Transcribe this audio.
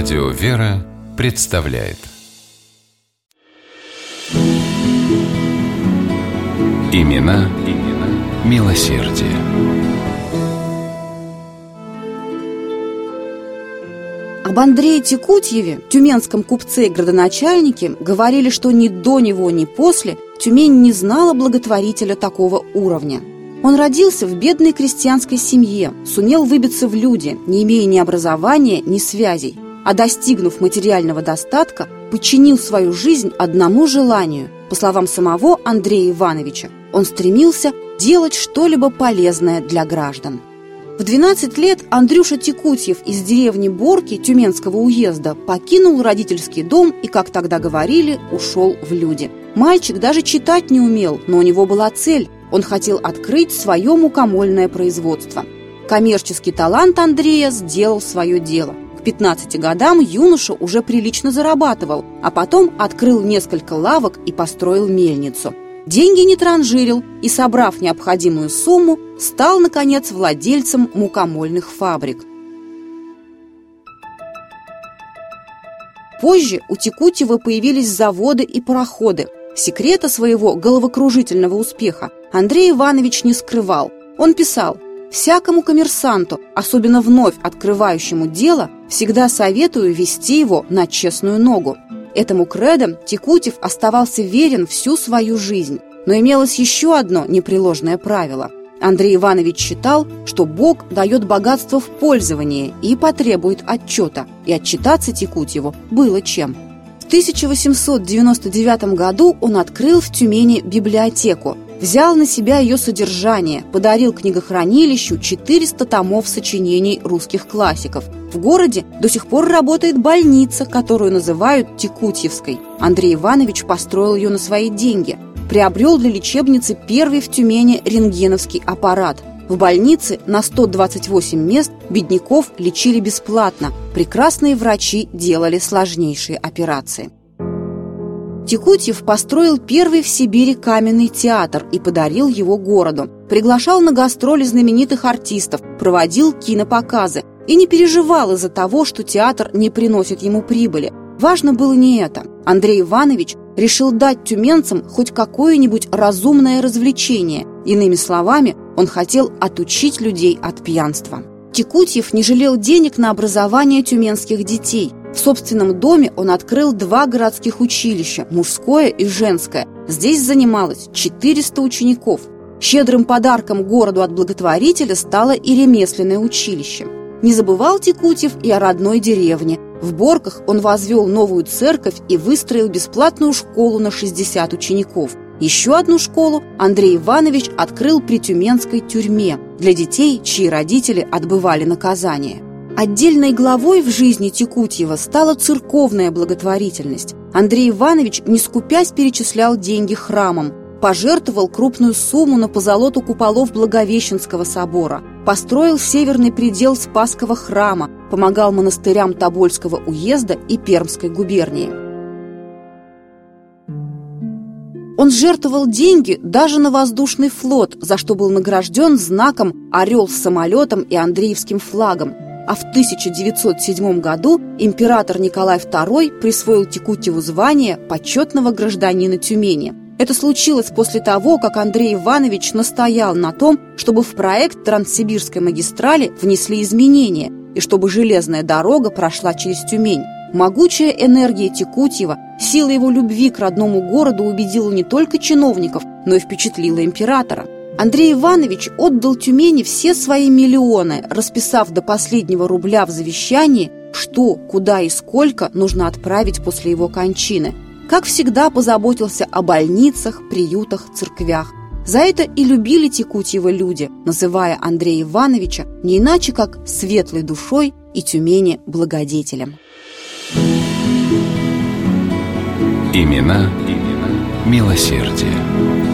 Радио «Вера» представляет Имена, имена милосердие. Об Андрее Текутьеве, тюменском купце и градоначальнике, говорили, что ни до него, ни после Тюмень не знала благотворителя такого уровня. Он родился в бедной крестьянской семье, сумел выбиться в люди, не имея ни образования, ни связей, а достигнув материального достатка, подчинил свою жизнь одному желанию. По словам самого Андрея Ивановича, он стремился делать что-либо полезное для граждан. В 12 лет Андрюша Текутьев из деревни Борки Тюменского уезда покинул родительский дом и, как тогда говорили, ушел в люди. Мальчик даже читать не умел, но у него была цель. Он хотел открыть свое мукомольное производство. Коммерческий талант Андрея сделал свое дело. К 15 годам юноша уже прилично зарабатывал, а потом открыл несколько лавок и построил мельницу – Деньги не транжирил и, собрав необходимую сумму, стал, наконец, владельцем мукомольных фабрик. Позже у Текутьева появились заводы и пароходы. Секрета своего головокружительного успеха Андрей Иванович не скрывал. Он писал «Всякому коммерсанту, особенно вновь открывающему дело, всегда советую вести его на честную ногу. Этому кредо Текутев оставался верен всю свою жизнь. Но имелось еще одно непреложное правило. Андрей Иванович считал, что Бог дает богатство в пользование и потребует отчета, и отчитаться Текутьеву было чем. В 1899 году он открыл в Тюмени библиотеку, взял на себя ее содержание, подарил книгохранилищу 400 томов сочинений русских классиков. В городе до сих пор работает больница, которую называют Текутьевской. Андрей Иванович построил ее на свои деньги. Приобрел для лечебницы первый в Тюмени рентгеновский аппарат. В больнице на 128 мест бедняков лечили бесплатно. Прекрасные врачи делали сложнейшие операции. Текутьев построил первый в Сибири каменный театр и подарил его городу. Приглашал на гастроли знаменитых артистов, проводил кинопоказы и не переживал из-за того, что театр не приносит ему прибыли. Важно было не это. Андрей Иванович решил дать тюменцам хоть какое-нибудь разумное развлечение. Иными словами, он хотел отучить людей от пьянства. Текутьев не жалел денег на образование тюменских детей. В собственном доме он открыл два городских училища – мужское и женское. Здесь занималось 400 учеников. Щедрым подарком городу от благотворителя стало и ремесленное училище. Не забывал Текутьев и о родной деревне. В Борках он возвел новую церковь и выстроил бесплатную школу на 60 учеников. Еще одну школу Андрей Иванович открыл при Тюменской тюрьме для детей, чьи родители отбывали наказание. Отдельной главой в жизни Текутьева стала церковная благотворительность. Андрей Иванович, не скупясь, перечислял деньги храмам, пожертвовал крупную сумму на позолоту куполов Благовещенского собора, построил северный предел Спасского храма, помогал монастырям Тобольского уезда и Пермской губернии. Он жертвовал деньги даже на воздушный флот, за что был награжден знаком «Орел с самолетом» и Андреевским флагом – а в 1907 году император Николай II присвоил Текутьеву звание почетного гражданина Тюмени. Это случилось после того, как Андрей Иванович настоял на том, чтобы в проект Транссибирской магистрали внесли изменения и чтобы железная дорога прошла через Тюмень. Могучая энергия Текутьева, сила его любви к родному городу убедила не только чиновников, но и впечатлила императора – Андрей Иванович отдал Тюмени все свои миллионы, расписав до последнего рубля в завещании, что, куда и сколько нужно отправить после его кончины. Как всегда позаботился о больницах, приютах, церквях. За это и любили Текутьева люди, называя Андрея Ивановича не иначе, как светлой душой и Тюмени благодетелем. Имена, имена милосердие.